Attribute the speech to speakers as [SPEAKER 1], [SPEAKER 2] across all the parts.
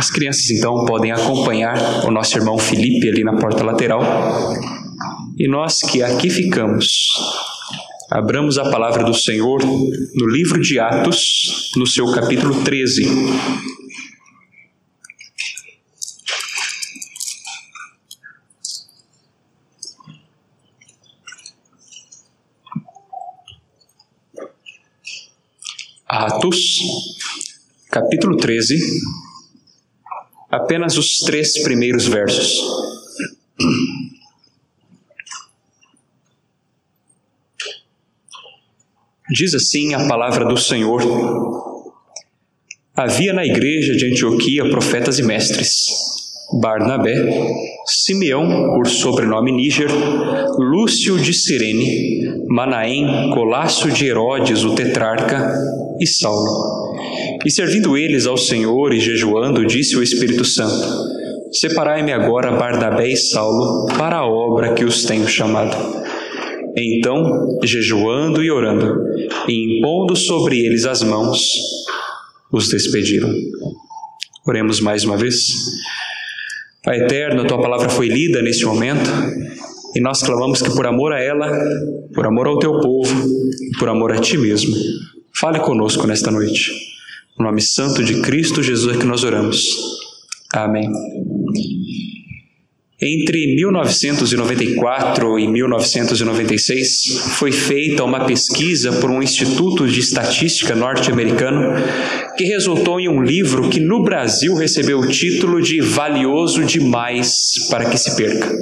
[SPEAKER 1] As crianças então podem acompanhar o nosso irmão Felipe ali na porta lateral. E nós que aqui ficamos, abramos a palavra do Senhor no livro de Atos, no seu capítulo 13. Atos, capítulo 13, apenas os três primeiros versos. Diz assim a palavra do Senhor: Havia na igreja de Antioquia profetas e mestres, Barnabé, Simeão, por sobrenome Níger, Lúcio de Cirene, Manaém, Colácio de Herodes, o tetrarca, e Saulo. E servindo eles ao Senhor e jejuando, disse o Espírito Santo: Separai-me agora Barnabé e Saulo para a obra que os tenho chamado. Então, jejuando e orando, e impondo sobre eles as mãos, os despediram. Oremos mais uma vez. Pai eterno, a tua palavra foi lida neste momento e nós clamamos que por amor a ela, por amor ao teu povo, por amor a ti mesmo, fale conosco nesta noite. No nome santo de Cristo Jesus é que nós oramos. Amém. Entre 1994 e 1996, foi feita uma pesquisa por um instituto de estatística norte-americano que resultou em um livro que no Brasil recebeu o título de Valioso Demais para que se perca.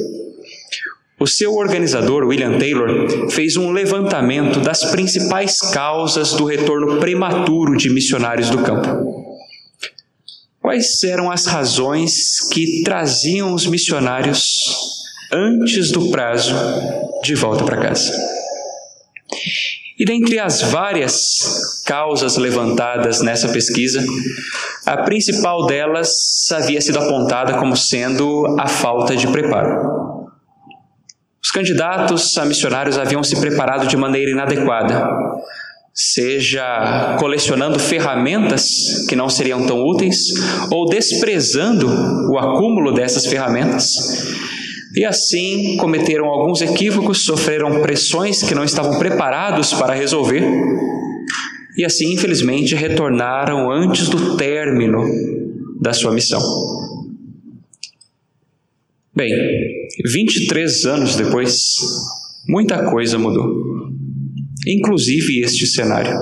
[SPEAKER 1] O seu organizador, William Taylor, fez um levantamento das principais causas do retorno prematuro de missionários do campo. Quais eram as razões que traziam os missionários antes do prazo de volta para casa? E dentre as várias causas levantadas nessa pesquisa, a principal delas havia sido apontada como sendo a falta de preparo. Os candidatos a missionários haviam se preparado de maneira inadequada, seja colecionando ferramentas que não seriam tão úteis ou desprezando o acúmulo dessas ferramentas. E assim cometeram alguns equívocos, sofreram pressões que não estavam preparados para resolver. E assim, infelizmente, retornaram antes do término da sua missão. Bem, 23 anos depois, muita coisa mudou inclusive este cenário.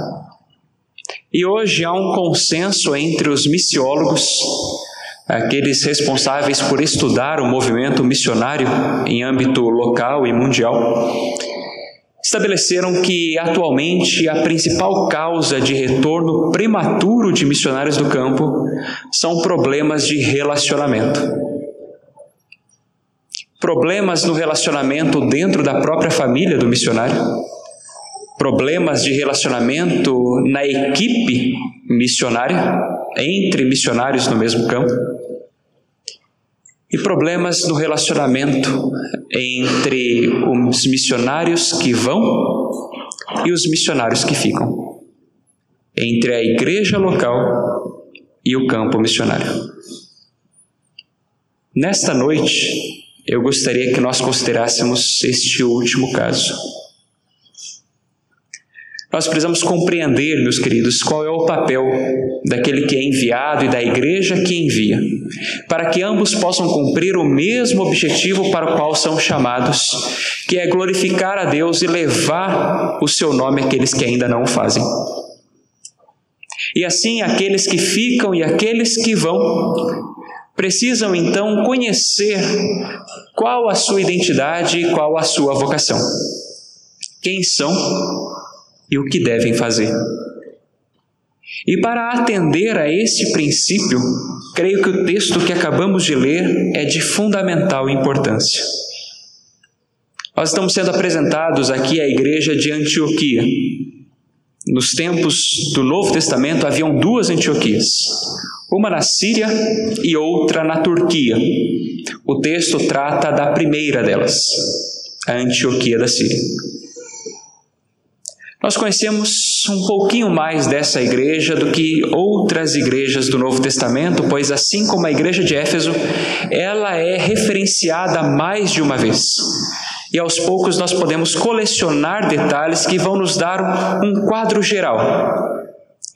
[SPEAKER 1] E hoje há um consenso entre os missiólogos, aqueles responsáveis por estudar o movimento missionário em âmbito local e mundial, estabeleceram que atualmente a principal causa de retorno prematuro de missionários do campo são problemas de relacionamento. Problemas no relacionamento dentro da própria família do missionário? Problemas de relacionamento na equipe missionária, entre missionários no mesmo campo, e problemas no relacionamento entre os missionários que vão e os missionários que ficam, entre a igreja local e o campo missionário. Nesta noite, eu gostaria que nós considerássemos este último caso. Nós precisamos compreender, meus queridos, qual é o papel daquele que é enviado e da igreja que envia, para que ambos possam cumprir o mesmo objetivo para o qual são chamados, que é glorificar a Deus e levar o seu nome àqueles que ainda não o fazem. E assim, aqueles que ficam e aqueles que vão precisam então conhecer qual a sua identidade e qual a sua vocação. Quem são e o que devem fazer. E para atender a esse princípio, creio que o texto que acabamos de ler é de fundamental importância. Nós estamos sendo apresentados aqui à igreja de Antioquia. Nos tempos do Novo Testamento haviam duas Antioquias, uma na Síria e outra na Turquia. O texto trata da primeira delas, a Antioquia da Síria. Nós conhecemos um pouquinho mais dessa igreja do que outras igrejas do Novo Testamento, pois assim como a igreja de Éfeso, ela é referenciada mais de uma vez. E aos poucos nós podemos colecionar detalhes que vão nos dar um quadro geral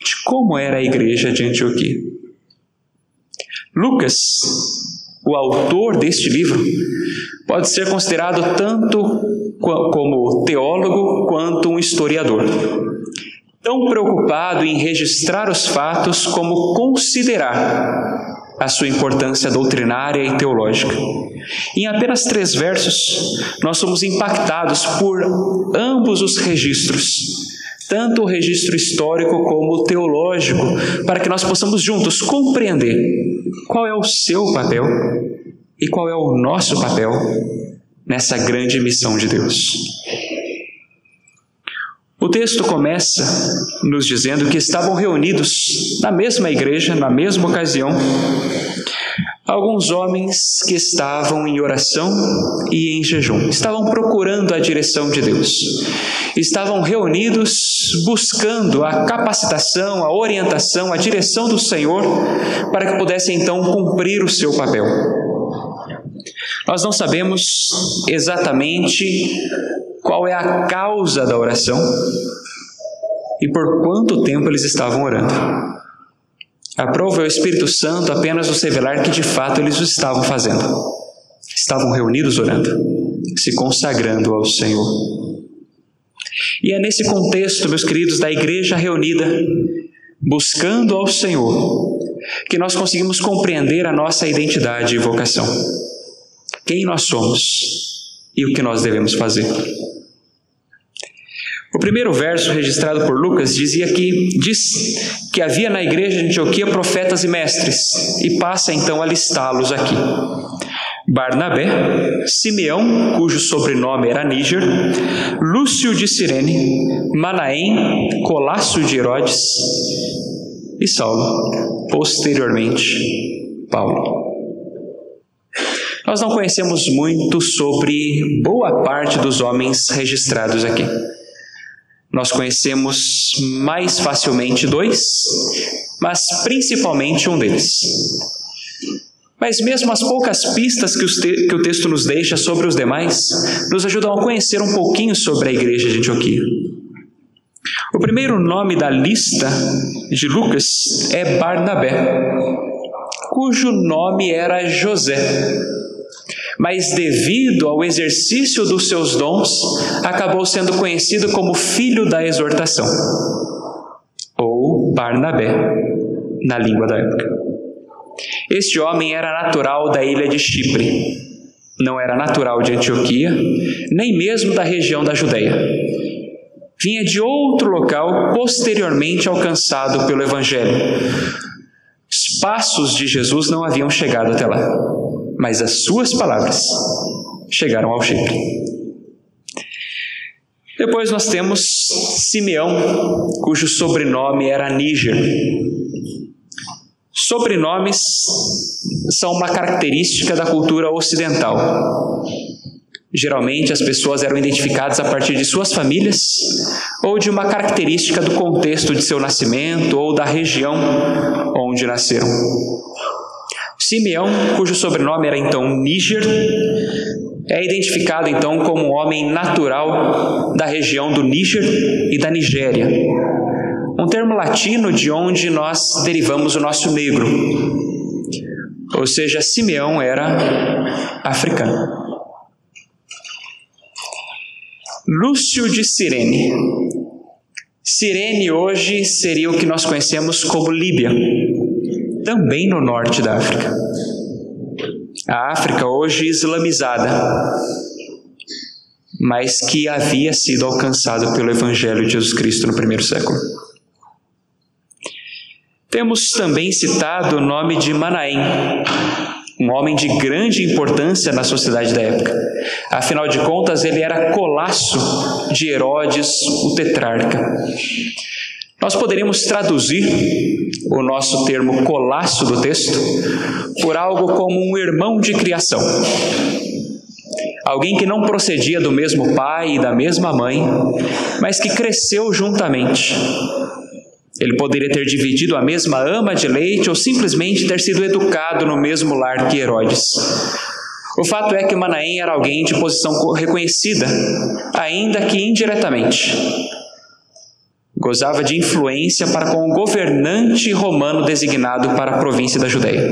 [SPEAKER 1] de como era a igreja de Antioquia. Lucas, o autor deste livro, pode ser considerado tanto como teólogo quanto um historiador. Tão preocupado em registrar os fatos como considerar a sua importância doutrinária e teológica. Em apenas três versos, nós somos impactados por ambos os registros, tanto o registro histórico como o teológico, para que nós possamos juntos compreender qual é o seu papel e qual é o nosso papel nessa grande missão de Deus. O texto começa nos dizendo que estavam reunidos na mesma igreja, na mesma ocasião, alguns homens que estavam em oração e em jejum, estavam procurando a direção de Deus, estavam reunidos buscando a capacitação, a orientação, a direção do Senhor para que pudessem então cumprir o seu papel. Nós não sabemos exatamente qual é a causa da oração e por quanto tempo eles estavam orando. Aprova o Espírito Santo apenas nos revelar que de fato eles o estavam fazendo. Estavam reunidos orando, se consagrando ao Senhor. E é nesse contexto, meus queridos, da igreja reunida, buscando ao Senhor, que nós conseguimos compreender a nossa identidade e vocação. Quem nós somos e o que nós devemos fazer. O primeiro verso registrado por Lucas dizia que diz que havia na igreja de Antioquia profetas e mestres, e passa então a listá-los aqui. Barnabé, Simeão, cujo sobrenome era Níger, Lúcio de Cirene, Manaém, Colasso de Herodes e Saulo, posteriormente Paulo. Nós não conhecemos muito sobre boa parte dos homens registrados aqui. Nós conhecemos mais facilmente dois, mas principalmente um deles. Mas mesmo as poucas pistas que, que, o texto nos deixa sobre os demais, nos ajudam a conhecer um pouquinho sobre a igreja de Antioquia. O primeiro nome da lista de Lucas é Barnabé, cujo nome era José mas devido ao exercício dos seus dons, acabou sendo conhecido como filho da exortação, ou Barnabé, na língua da época. Este homem era natural da ilha de Chipre, não era natural de Antioquia, nem mesmo da região da Judéia. Vinha de outro local posteriormente alcançado pelo Evangelho. Os passos de Jesus não haviam chegado até lá mas as suas palavras chegaram ao Chipre. Depois nós temos Simeão, cujo sobrenome era Níger. Sobrenomes são uma característica da cultura ocidental. Geralmente as pessoas eram identificadas a partir de suas famílias ou de uma característica do contexto de seu nascimento ou da região onde nasceram. Simeão, cujo sobrenome era então Níger, é identificado então como um homem natural da região do Níger e da Nigéria. Um termo latino de onde nós derivamos o nosso negro. Ou seja, Simeão era africano. Lúcio de Cirene. Cirene hoje seria o que nós conhecemos como Líbia também no norte da África. A África hoje islamizada, mas que havia sido alcançado pelo Evangelho de Jesus Cristo no primeiro século. Temos também citado o nome de Manaém, um homem de grande importância na sociedade da época. Afinal de contas, ele era colasso de Herodes, o tetrarca. Nós poderíamos traduzir o nosso termo colasso do texto por algo como um irmão de criação. alguém que não procedia do mesmo pai e da mesma mãe, mas que cresceu juntamente. Ele poderia ter dividido a mesma ama de leite ou simplesmente ter sido educado no mesmo lar que Herodes. O fato é que Manaém era alguém de posição reconhecida, ainda que indiretamente. Gozava de influência para com o governante romano designado para a província da Judéia.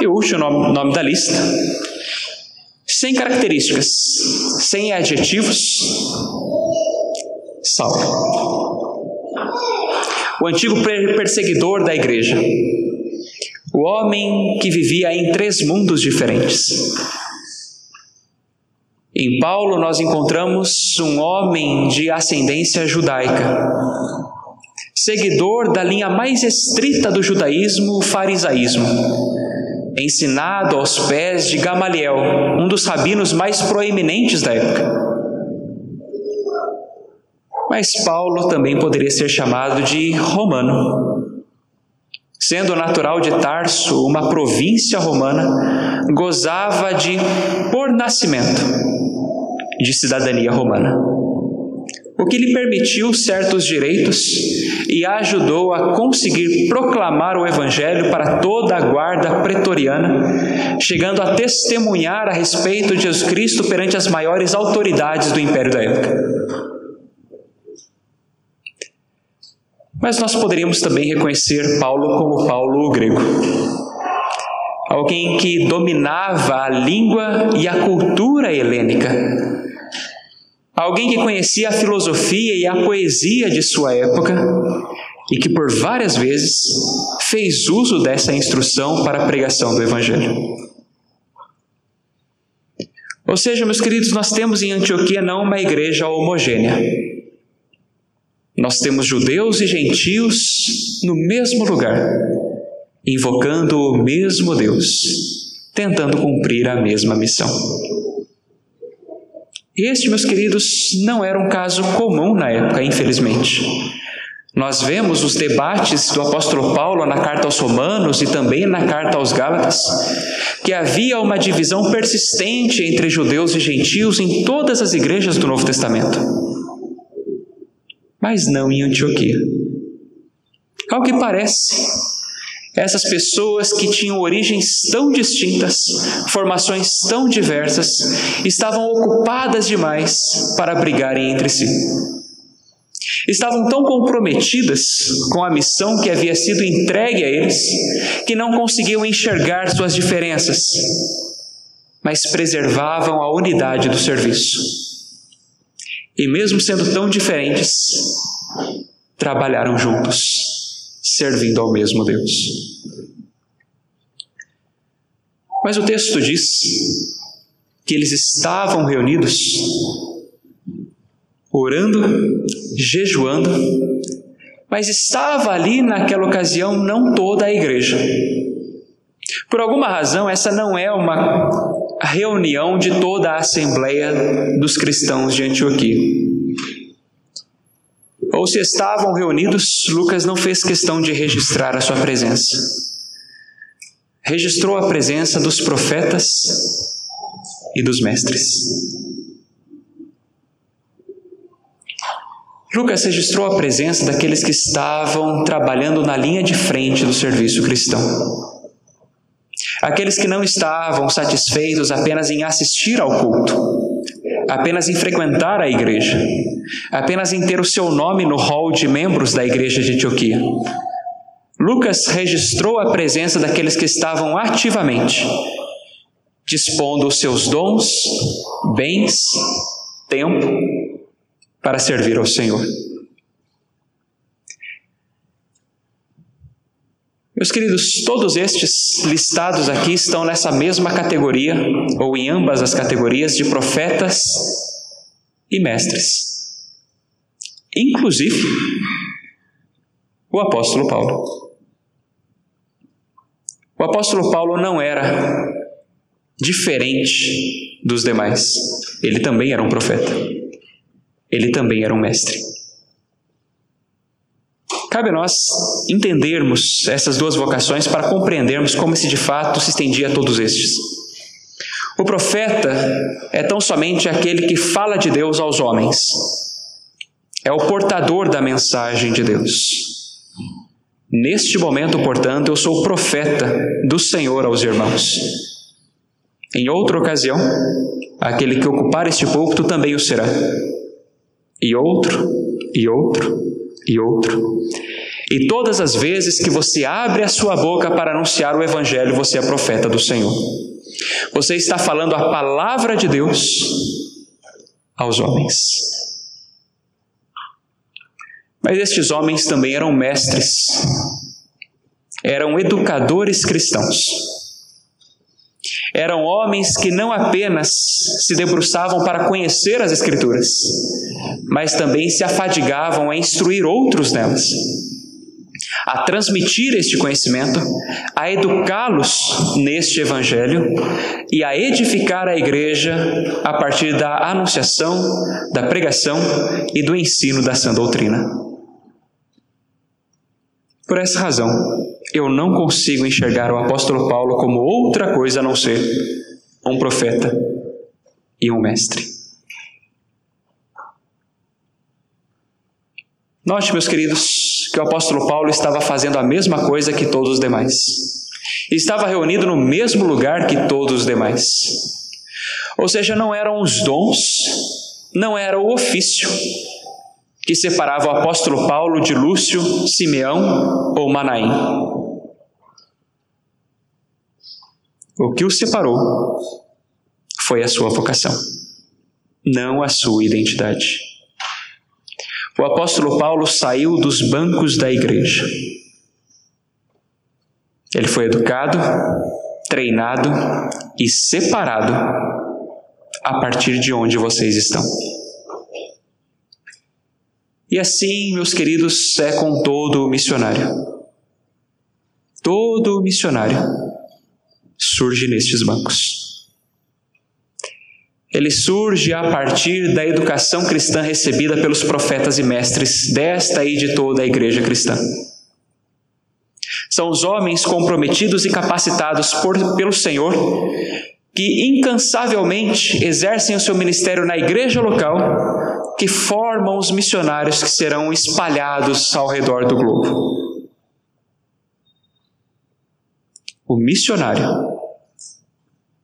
[SPEAKER 1] E o último nome, nome da lista, sem características, sem adjetivos, Saulo. O antigo perseguidor da igreja. O homem que vivia em três mundos diferentes. Em Paulo, nós encontramos um homem de ascendência judaica, seguidor da linha mais estrita do judaísmo, o farisaísmo, ensinado aos pés de Gamaliel, um dos rabinos mais proeminentes da época. Mas Paulo também poderia ser chamado de romano. Sendo natural de Tarso, uma província romana, gozava de, por nascimento, de cidadania romana. O que lhe permitiu certos direitos e ajudou a conseguir proclamar o Evangelho para toda a guarda pretoriana, chegando a testemunhar a respeito de Jesus Cristo perante as maiores autoridades do império da época. Mas nós poderíamos também reconhecer Paulo como Paulo grego. Alguém que dominava a língua e a cultura helênica. Alguém que conhecia a filosofia e a poesia de sua época e que por várias vezes fez uso dessa instrução para a pregação do Evangelho. Ou seja, meus queridos, nós temos em Antioquia não uma igreja homogênea, nós temos judeus e gentios no mesmo lugar, invocando o mesmo Deus, tentando cumprir a mesma missão. Este, meus queridos, não era um caso comum na época, infelizmente. Nós vemos os debates do apóstolo Paulo na carta aos Romanos e também na carta aos Gálatas, que havia uma divisão persistente entre judeus e gentios em todas as igrejas do Novo Testamento mas não em Antioquia. Ao que parece, essas pessoas que tinham origens tão distintas, formações tão diversas, estavam ocupadas demais para brigarem entre si. Estavam tão comprometidas com a missão que havia sido entregue a eles, que não conseguiam enxergar suas diferenças, mas preservavam a unidade do serviço. E mesmo sendo tão diferentes, trabalharam juntos, servindo ao mesmo Deus. Mas o texto diz que eles estavam reunidos, orando, jejuando, mas estava ali naquela ocasião não toda a igreja. Por alguma razão, essa não é uma reunião de toda a Assembleia dos cristãos de Antioquia. Ou se estavam reunidos, Lucas não fez questão de registrar a sua presença. Registrou a presença dos profetas e dos mestres. Lucas registrou a presença daqueles que estavam trabalhando na linha de frente do serviço cristão. Aqueles que não estavam satisfeitos apenas em assistir ao culto, apenas em frequentar a igreja, apenas em ter o seu nome no hall de membros da igreja de Antioquia. Lucas registrou a presença daqueles que estavam ativamente dispondo os seus dons, bens, tempo para servir ao Senhor. Meus queridos, todos estes listados aqui estão nessa mesma categoria, ou em ambas as categorias, de profetas e mestres. Inclusive, o apóstolo Paulo. O apóstolo Paulo não era diferente dos demais. Ele também era um profeta. Ele também era um mestre. Cabe a nós entendermos essas duas vocações para compreendermos como se de fato se estendia a todos estes. O profeta é tão somente aquele que fala de Deus aos homens, é o portador da mensagem de Deus. Neste momento, portanto, eu sou profeta do Senhor aos irmãos. Em outra ocasião, aquele que ocupar este púlpito também o será. E outro, e outro, e outro. E todas as vezes que você abre a sua boca para anunciar o Evangelho, você é profeta do Senhor. Você está falando a palavra de Deus aos homens. Mas estes homens também eram mestres, eram educadores cristãos. Eram homens que não apenas se debruçavam para conhecer as Escrituras, mas também se afadigavam a instruir outros nelas, a transmitir este conhecimento, a educá-los neste Evangelho e a edificar a igreja a partir da anunciação, da pregação e do ensino da sã doutrina. Por essa razão, eu não consigo enxergar o apóstolo Paulo como outra coisa a não ser um profeta e um mestre. Note, meus queridos, que o apóstolo Paulo estava fazendo a mesma coisa que todos os demais. Estava reunido no mesmo lugar que todos os demais. Ou seja, não eram os dons, não era o ofício, que separava o apóstolo Paulo de Lúcio, Simeão ou Manaim. O que o separou foi a sua vocação, não a sua identidade. O apóstolo Paulo saiu dos bancos da igreja. Ele foi educado, treinado e separado a partir de onde vocês estão. E assim, meus queridos, é com todo missionário. Todo missionário surge nestes bancos. Ele surge a partir da educação cristã recebida pelos profetas e mestres desta e de toda a igreja cristã. São os homens comprometidos e capacitados por, pelo Senhor que incansavelmente exercem o seu ministério na igreja local que formam os missionários que serão espalhados ao redor do globo. O missionário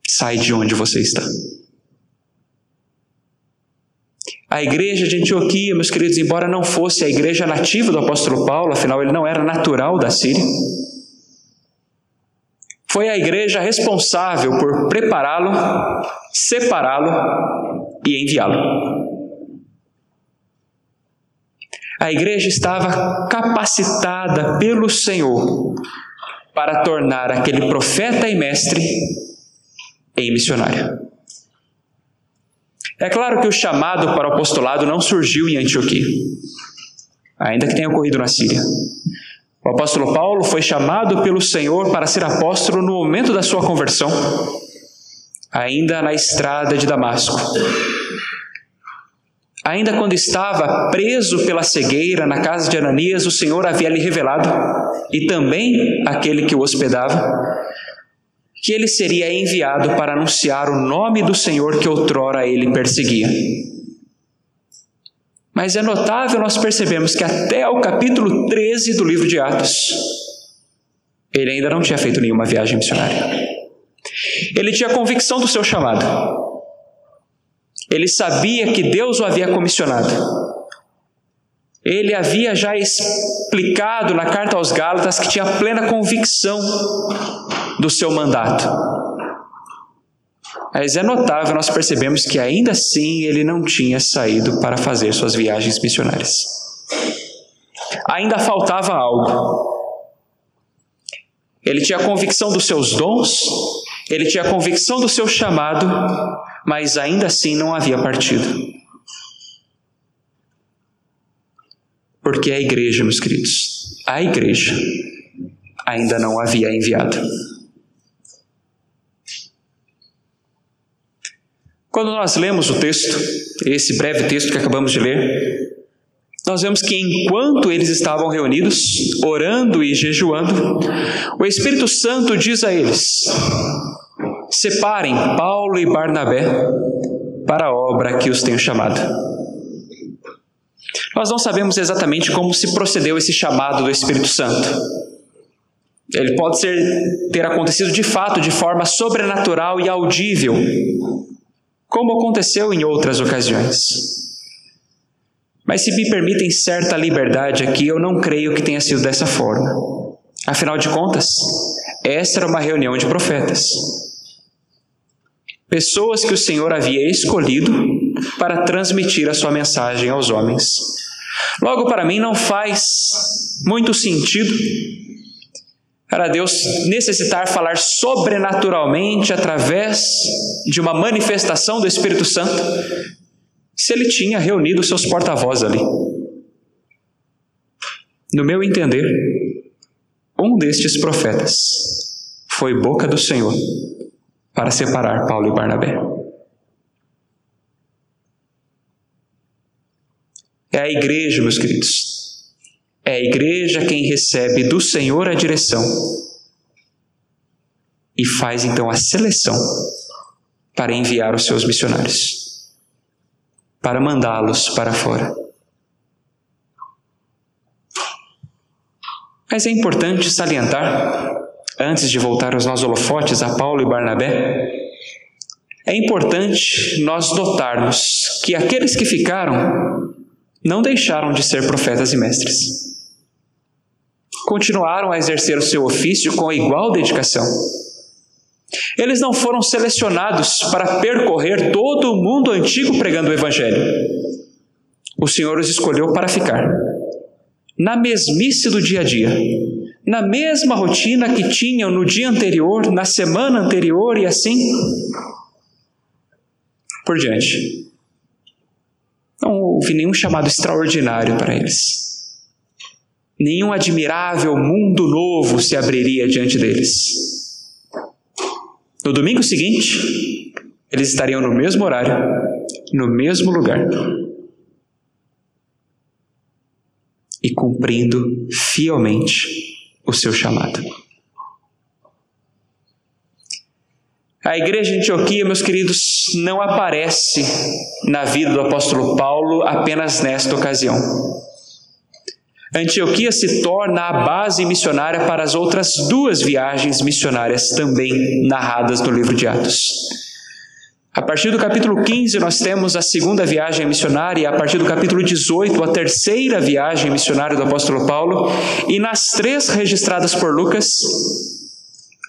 [SPEAKER 1] sai de onde você está. A igreja de Antioquia, meus queridos, embora não fosse a igreja nativa do apóstolo Paulo, afinal ele não era natural da Síria, foi a igreja responsável por prepará-lo, separá-lo e enviá-lo. A igreja estava capacitada pelo Senhor para tornar aquele profeta e mestre em missionário. É claro que o chamado para o apostolado não surgiu em Antioquia, ainda que tenha ocorrido na Síria. O apóstolo Paulo foi chamado pelo Senhor para ser apóstolo no momento da sua conversão, ainda na estrada de Damasco. Ainda quando estava preso pela cegueira na casa de Ananias, o Senhor havia lhe revelado, e também aquele que o hospedava, que ele seria enviado para anunciar o nome do Senhor que outrora ele perseguia. Mas é notável nós percebemos que até o capítulo 13 do livro de Atos, ele ainda não tinha feito nenhuma viagem missionária. Ele tinha convicção do seu chamado. Ele sabia que Deus o havia comissionado. Ele havia já explicado na carta aos Gálatas que tinha plena convicção do seu mandato. Mas é notável, nós percebemos que ainda assim ele não tinha saído para fazer suas viagens missionárias. Ainda faltava algo. Ele tinha convicção dos seus dons, ele tinha convicção do seu chamado, mas ainda assim não havia partido. Porque a igreja, meus queridos, a igreja ainda não havia enviado. Quando nós lemos o texto, esse breve texto que acabamos de ler, nós vemos que enquanto eles estavam reunidos, orando e jejuando, o Espírito Santo diz a eles: separem Paulo e Barnabé para a obra que os tenho chamado. Nós não sabemos exatamente como se procedeu esse chamado do Espírito Santo. Ele pode ser, ter acontecido de fato de forma sobrenatural e audível, como aconteceu em outras ocasiões. Mas se me permitem certa liberdade aqui, eu não creio que tenha sido dessa forma. Afinal de contas, essa era uma reunião de profetas. Pessoas que o Senhor havia escolhido para transmitir a sua mensagem aos homens. Logo, para mim, não faz muito sentido para Deus necessitar falar sobrenaturalmente através de uma manifestação do Espírito Santo, se ele tinha reunido seus porta-vozes ali. No meu entender, um destes profetas foi boca do Senhor para separar Paulo e Barnabé. É a igreja, meus queridos. É a igreja quem recebe do Senhor a direção e faz então a seleção para enviar os seus missionários, para mandá-los para fora. Mas é importante salientar, antes de voltar aos nossos holofotes a Paulo e Barnabé, é importante nós notarmos que aqueles que ficaram não deixaram de ser profetas e mestres. Continuaram a exercer o seu ofício com igual dedicação. Eles não foram selecionados para percorrer todo o mundo antigo pregando o Evangelho. O Senhor os escolheu para ficar na mesmice do dia a dia, na mesma rotina que tinham no dia anterior, na semana anterior e assim por diante. Não houve nenhum chamado extraordinário para eles. Nenhum admirável mundo novo se abriria diante deles. No domingo seguinte, eles estariam no mesmo horário, no mesmo lugar. E cumprindo fielmente o seu chamado. A igreja de Antioquia, meus queridos, não aparece na vida do apóstolo Paulo apenas nesta ocasião. Antioquia se torna a base missionária para as outras duas viagens missionárias também narradas no livro de Atos. A partir do capítulo 15, nós temos a segunda viagem missionária, e a partir do capítulo 18, a terceira viagem missionária do apóstolo Paulo, e nas três registradas por Lucas,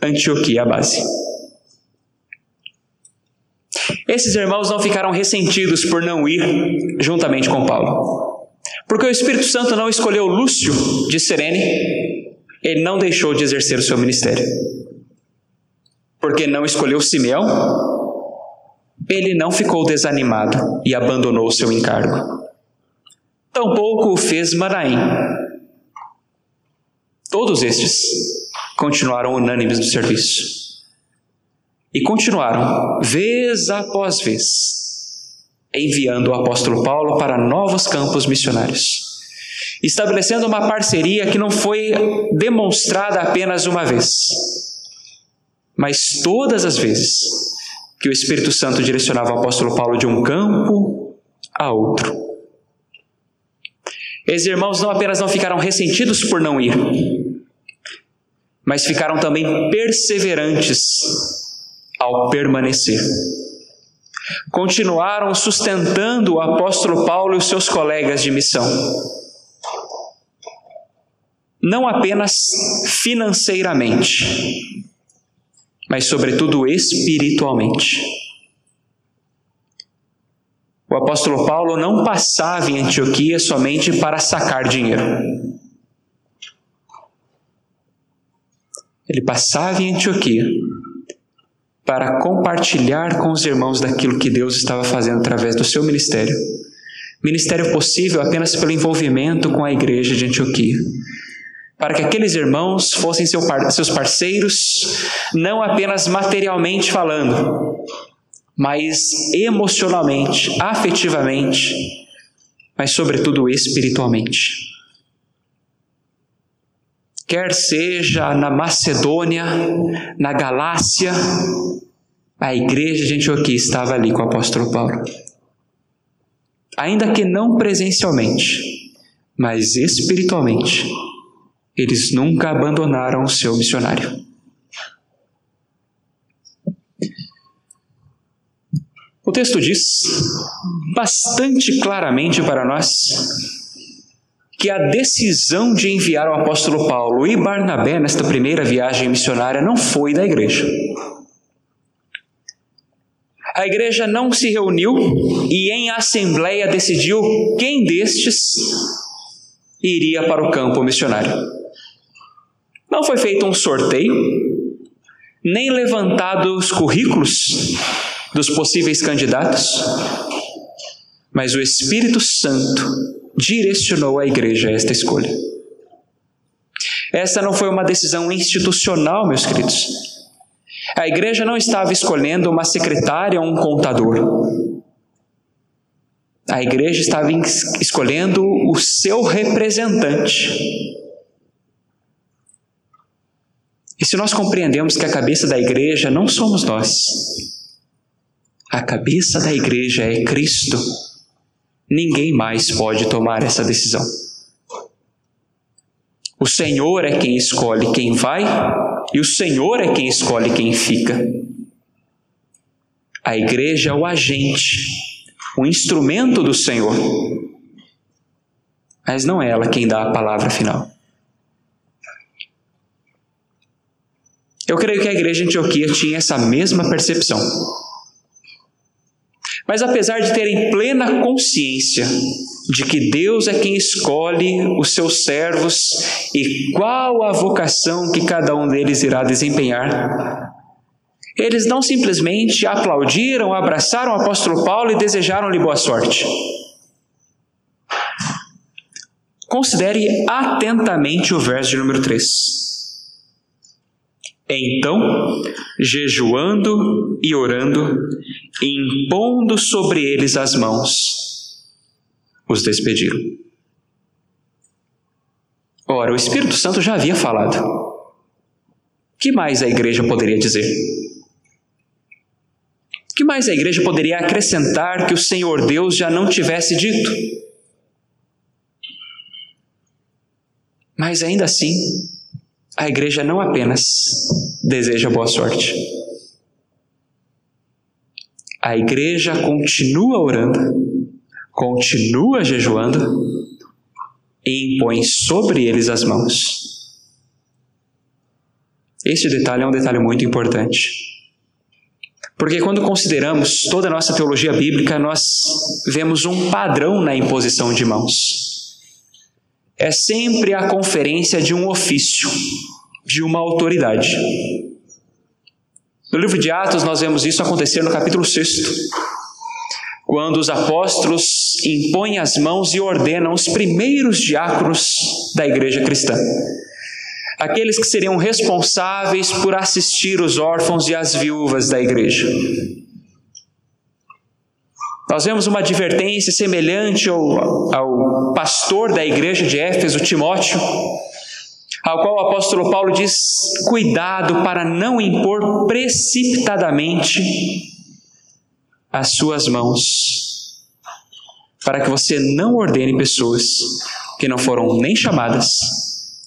[SPEAKER 1] Antioquia é a base. Esses irmãos não ficaram ressentidos por não ir juntamente com Paulo. Porque o Espírito Santo não escolheu Lúcio de Serene, ele não deixou de exercer o seu ministério. Porque não escolheu Simeão, ele não ficou desanimado e abandonou seu encargo. Tampouco o fez Manaim. Todos estes continuaram unânimes no serviço. E continuaram, vez após vez, enviando o apóstolo Paulo para novos campos missionários, estabelecendo uma parceria que não foi demonstrada apenas uma vez, mas todas as vezes que o Espírito Santo direcionava o apóstolo Paulo de um campo a outro. Esses irmãos não apenas não ficaram ressentidos por não ir, mas ficaram também perseverantes ao permanecer. Continuaram sustentando o apóstolo Paulo e os seus colegas de missão. Não apenas financeiramente, mas, sobretudo, espiritualmente. O apóstolo Paulo não passava em Antioquia somente para sacar dinheiro. Ele passava em Antioquia para compartilhar com os irmãos daquilo que Deus estava fazendo através do seu ministério. Ministério possível apenas pelo envolvimento com a igreja de Antioquia. Para que aqueles irmãos fossem seus parceiros, não apenas materialmente falando, mas emocionalmente, afetivamente, mas sobretudo espiritualmente quer seja na Macedônia, na Galácia, A igreja de Antioquia estava ali com o apóstolo Paulo. Ainda que não presencialmente, mas espiritualmente, eles nunca abandonaram o seu missionário. O texto diz bastante claramente para nós que a decisão de enviar o apóstolo Paulo e Barnabé nesta primeira viagem missionária não foi da igreja. A igreja não se reuniu e em assembleia decidiu quem destes iria para o campo missionário. Não foi feito um sorteio, nem levantados currículos dos possíveis candidatos, mas o Espírito Santo direcionou a igreja a esta escolha. Essa não foi uma decisão institucional, meus queridos. A igreja não estava escolhendo uma secretária ou um contador. A igreja estava escolhendo o seu representante. E se nós compreendemos que a cabeça da igreja não somos nós, a cabeça da igreja é Cristo. Ninguém mais pode tomar essa decisão. O Senhor é quem escolhe quem vai e o Senhor é quem escolhe quem fica. A igreja é o agente, o instrumento do Senhor. Mas não é ela quem dá a palavra final. Eu creio que a igreja Antioquia tinha essa mesma percepção. Mas apesar de terem plena consciência de que Deus é quem escolhe os seus servos e qual a vocação que cada um deles irá desempenhar, eles não simplesmente aplaudiram, abraçaram o apóstolo Paulo e desejaram-lhe boa sorte. Considere atentamente o verso de número 3. Então, jejuando e orando, impondo sobre eles as mãos, os despediram. Ora, o Espírito Santo já havia falado. Que mais a igreja poderia dizer? Que mais a igreja poderia acrescentar que o Senhor Deus já não tivesse dito? Mas ainda assim, a igreja não apenas deseja boa sorte. A igreja continua orando, continua jejuando e impõe sobre eles as mãos. Este detalhe é um detalhe muito importante. Porque quando consideramos toda a nossa teologia bíblica, nós vemos um padrão na imposição de mãos é sempre a conferência de um ofício, de uma autoridade. No livro de Atos, nós vemos isso acontecer no capítulo 6, quando os apóstolos impõem as mãos e ordenam os primeiros diáconos da igreja cristã. Aqueles que seriam responsáveis por assistir os órfãos e as viúvas da igreja. Nós vemos uma advertência semelhante ao, ao pastor da igreja de Éfeso, Timóteo, ao qual o apóstolo Paulo diz: cuidado para não impor precipitadamente as suas mãos, para que você não ordene pessoas que não foram nem chamadas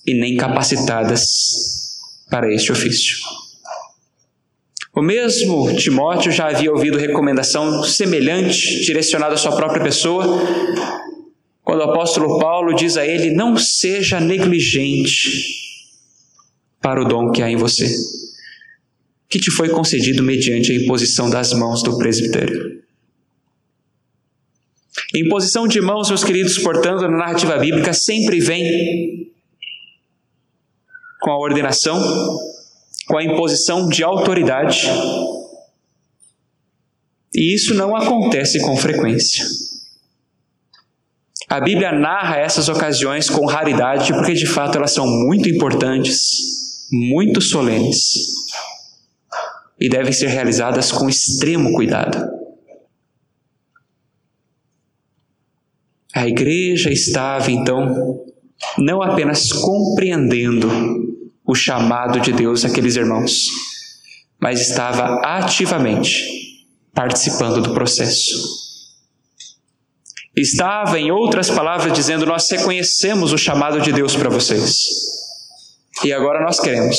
[SPEAKER 1] e nem capacitadas para este ofício. O mesmo Timóteo já havia ouvido recomendação semelhante, direcionada à sua própria pessoa, quando o apóstolo Paulo diz a ele: Não seja negligente para o dom que há em você, que te foi concedido mediante a imposição das mãos do presbitério. Imposição de mãos, meus queridos, portanto, na narrativa bíblica sempre vem com a ordenação com a imposição de autoridade. E isso não acontece com frequência. A Bíblia narra essas ocasiões com raridade, porque de fato elas são muito importantes, muito solenes e devem ser realizadas com extremo cuidado. A igreja estava então não apenas compreendendo o chamado de Deus àqueles irmãos, mas estava ativamente participando do processo. Estava, em outras palavras, dizendo: Nós reconhecemos o chamado de Deus para vocês. E agora nós queremos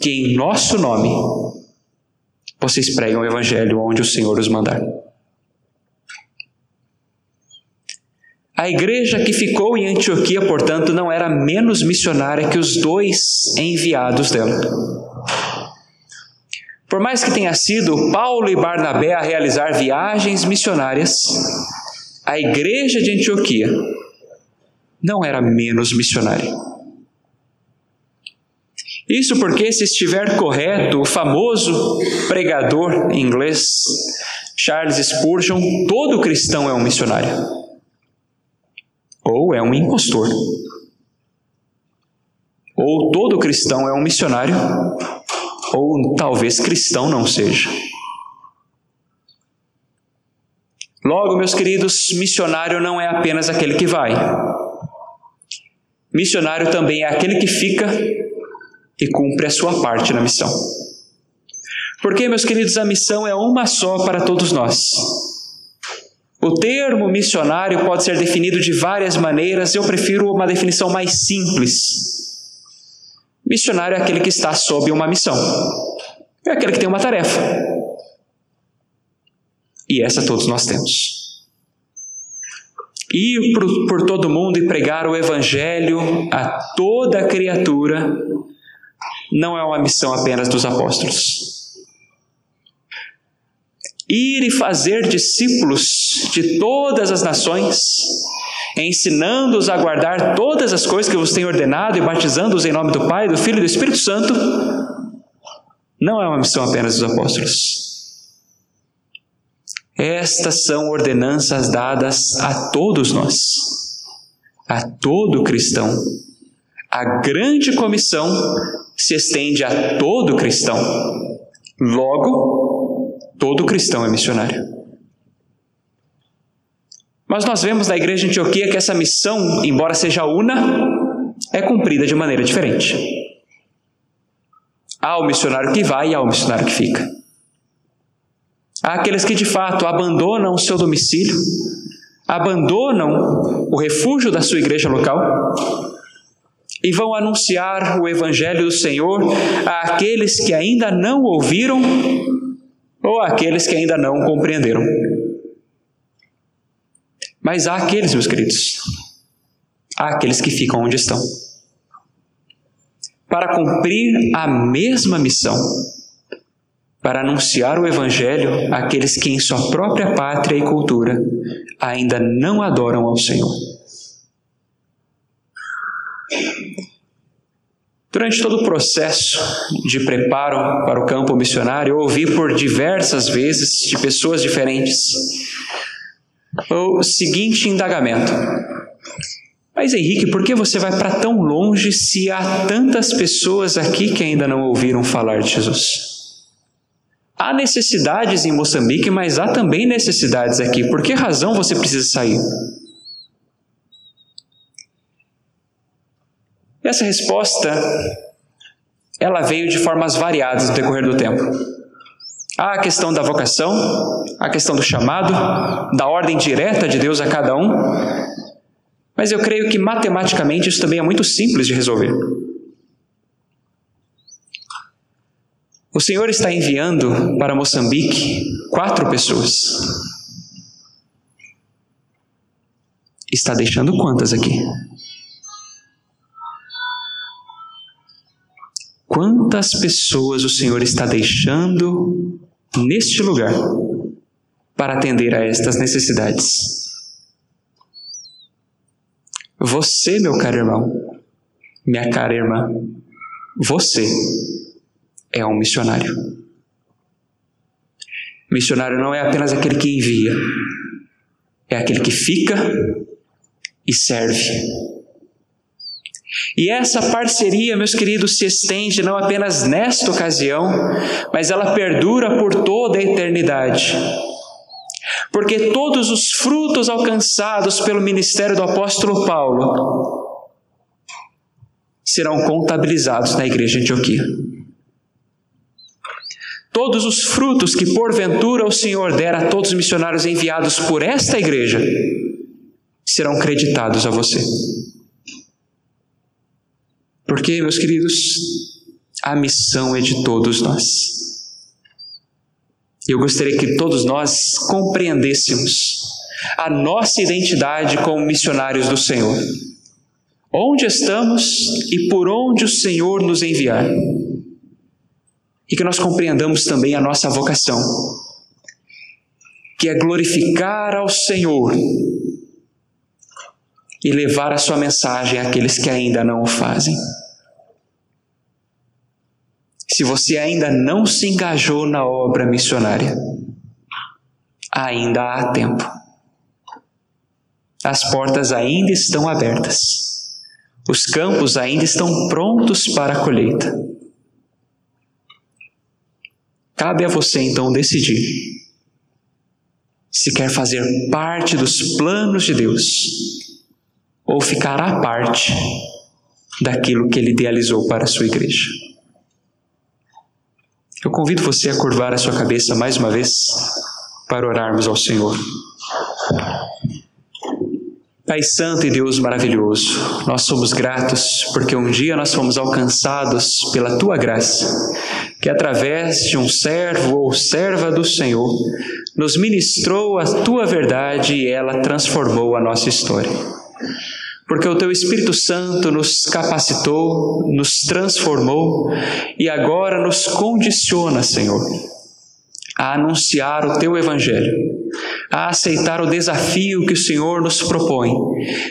[SPEAKER 1] que, em nosso nome, vocês preguem o Evangelho onde o Senhor os mandar. A igreja que ficou em Antioquia, portanto, não era menos missionária que os dois enviados dela. Por mais que tenha sido Paulo e Barnabé a realizar viagens missionárias, a igreja de Antioquia não era menos missionária. Isso porque, se estiver correto, o famoso pregador inglês Charles Spurgeon, todo cristão é um missionário ou é um impostor. Ou todo cristão é um missionário, ou talvez cristão não seja. Logo, meus queridos, missionário não é apenas aquele que vai. Missionário também é aquele que fica e cumpre a sua parte na missão. Porque, meus queridos, a missão é uma só para todos nós. O termo missionário pode ser definido de várias maneiras, eu prefiro uma definição mais simples. Missionário é aquele que está sob uma missão, é aquele que tem uma tarefa. E essa todos nós temos. Ir por, por todo mundo e pregar o Evangelho a toda criatura não é uma missão apenas dos apóstolos ir e fazer discípulos de todas as nações, ensinando-os a guardar todas as coisas que vos tenho ordenado e batizando-os em nome do Pai, do Filho e do Espírito Santo, não é uma missão apenas dos apóstolos. Estas são ordenanças dadas a todos nós, a todo cristão. A grande comissão se estende a todo cristão. Logo, Todo cristão é missionário. Mas nós vemos na igreja de Antioquia que essa missão, embora seja una, é cumprida de maneira diferente. Há o missionário que vai e há o missionário que fica. Há aqueles que de fato abandonam o seu domicílio, abandonam o refúgio da sua igreja local e vão anunciar o evangelho do Senhor àqueles que ainda não ouviram ou aqueles que ainda não compreenderam. Mas há aqueles, meus queridos, há aqueles que ficam onde estão para cumprir a mesma missão, para anunciar o Evangelho àqueles que em sua própria pátria e cultura ainda não adoram ao Senhor. Durante todo o processo de preparo para o campo missionário, eu ouvi por diversas vezes de pessoas diferentes o seguinte indagamento: Mas Henrique, por que você vai para tão longe se há tantas pessoas aqui que ainda não ouviram falar de Jesus? Há necessidades em Moçambique, mas há também necessidades aqui. Por que razão você precisa sair? Essa resposta ela veio de formas variadas no decorrer do tempo. Há a questão da vocação, a questão do chamado, da ordem direta de Deus a cada um, mas eu creio que matematicamente isso também é muito simples de resolver. O Senhor está enviando para Moçambique quatro pessoas. Está deixando quantas aqui? Quantas pessoas o Senhor está deixando neste lugar para atender a estas necessidades? Você, meu caro irmão, minha cara irmã, você é um missionário. Missionário não é apenas aquele que envia, é aquele que fica e serve e essa parceria, meus queridos, se estende não apenas nesta ocasião, mas ela perdura por toda a eternidade. Porque todos os frutos alcançados pelo ministério do apóstolo Paulo serão contabilizados na igreja de Antioquia. todos os frutos que porventura o Senhor der a todos os missionários enviados por esta igreja serão creditados a você. Porque, meus queridos, a missão é de todos nós. Eu gostaria que todos nós compreendêssemos a nossa identidade como missionários do Senhor. Onde estamos e por onde o Senhor nos enviar. E que nós compreendamos também a nossa vocação, que é glorificar ao Senhor e levar a sua mensagem àqueles que ainda não o fazem. Se você ainda não se engajou na obra missionária, ainda há tempo. As portas ainda estão abertas. Os campos ainda estão prontos para a colheita. Cabe a você então decidir se quer fazer parte dos planos de Deus ou ficar à parte daquilo que ele idealizou para a sua igreja. Eu convido você a curvar a sua cabeça mais uma vez para orarmos ao Senhor. Pai Santo e Deus maravilhoso, nós somos gratos porque um dia nós fomos alcançados pela tua graça, que através de um servo ou serva do Senhor nos ministrou a tua verdade e ela transformou a nossa história porque o Teu Espírito Santo nos capacitou, nos transformou e agora nos condiciona, Senhor, a anunciar o Teu Evangelho, a aceitar o desafio que o Senhor nos propõe,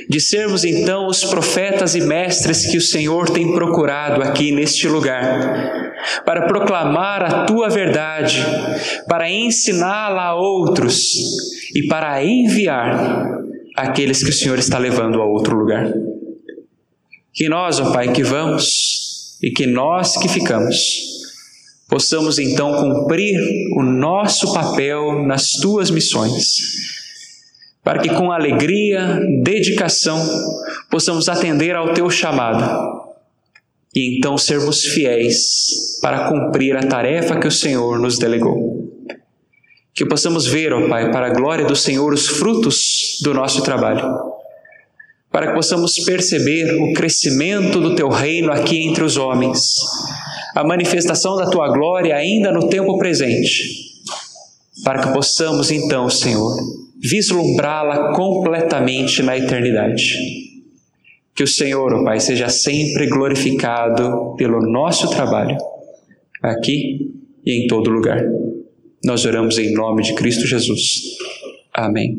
[SPEAKER 1] de sermos então os profetas e mestres que o Senhor tem procurado aqui neste lugar, para proclamar a Tua verdade, para ensiná-la a outros e para enviar aqueles que o Senhor está levando a outro lugar. Que nós, ó Pai, que vamos e que nós que ficamos, possamos então cumprir o nosso papel nas tuas missões, para que com alegria, dedicação, possamos atender ao teu chamado e então sermos fiéis para cumprir a tarefa que o Senhor nos delegou. Que possamos ver, ó Pai, para a glória do Senhor, os frutos do nosso trabalho. Para que possamos perceber o crescimento do Teu reino aqui entre os homens, a manifestação da Tua glória ainda no tempo presente. Para que possamos, então, Senhor, vislumbrá-la completamente na eternidade. Que o Senhor, ó Pai, seja sempre glorificado pelo nosso trabalho, aqui e em todo lugar. Nós oramos em nome de Cristo Jesus. Amém.